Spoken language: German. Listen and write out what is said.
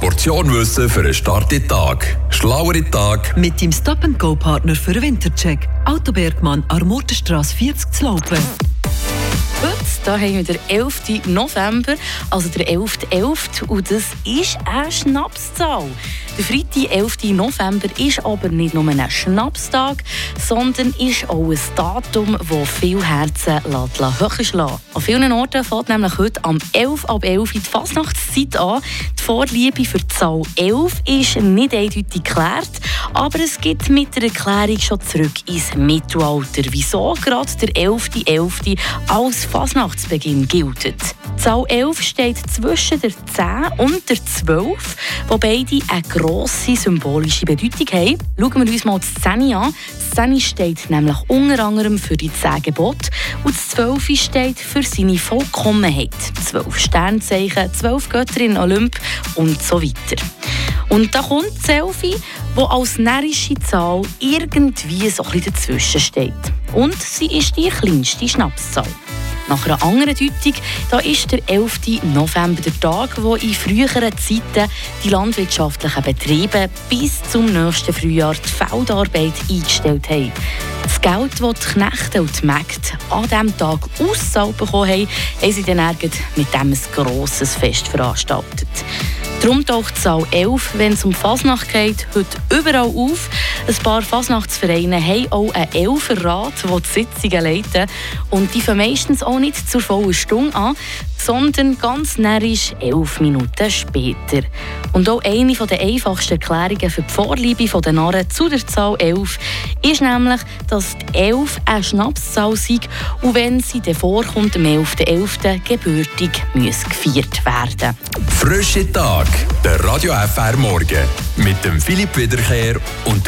Portion Wissen für einen starken Tag. Schlauere Tag. Mit dem Stop-and-Go-Partner für Wintercheck. Autobergmann, Armortenstrasse 40 zu Laupen. Heute da haben wir den 11. November, also der 11.11. .11. und das ist eine Schnapszahl. Der Freitag, 11. November, ist aber nicht nur ein Schnapstag, sondern ist auch ein Datum, das viele Herzen höher schlagen An vielen Orten fängt nämlich heute am 11 ab 11 die Fasnachtszeit an. Die Vorliebe für die Zahl 11 ist nicht eindeutig geklärt, aber es gibt mit der Erklärung schon zurück ins Mittelalter. Wieso gerade der 11.11. .11. als Fasnachtsbeginn gilt. Zahl 11 steht zwischen der 10 und der 12, wo beide eine grosse symbolische Bedeutung haben. Schauen wir uns mal die 10 an. Die 10 steht nämlich unter anderem für die 10 Gebote und das 12 steht für seine Vollkommenheit. 12 Sternzeichen, 12 Götter in Olymp und so weiter. Und da kommt die Selfie, die als närrische Zahl irgendwie so ein bisschen dazwischen steht. Und sie ist die kleinste Schnapszahl. Nach einer anderen Deutung da ist der 11. November der Tag, wo in früheren Zeiten die landwirtschaftlichen Betriebe bis zum nächsten Frühjahr die Feldarbeit eingestellt haben. Das Geld, das die Knechte und die Mägde an diesem Tag auszahlt bekommen haben, haben sie dann mit dem ein grosses Fest veranstaltet. Darum taucht Zahl 11, wenn es um Fasnacht geht, heute überall auf. Ein paar Fasnachtsvereine haben auch einen Elferrat, der die Sitzungen leiten. Und die fangen meistens auch nicht zur vollen Stunde an, sondern ganz närrisch elf Minuten später. Und auch eine der einfachsten Erklärungen für die Vorliebe der Narren zu der Zahl 11 ist nämlich, dass die 11 eine Schnapszahl sei und wenn sie dann vorkommt, am 11.11. .11. gebürtig muss gefeiert werden. Frische Tag, der Radio FR Morgen. Mit dem Philipp Wiederkehr und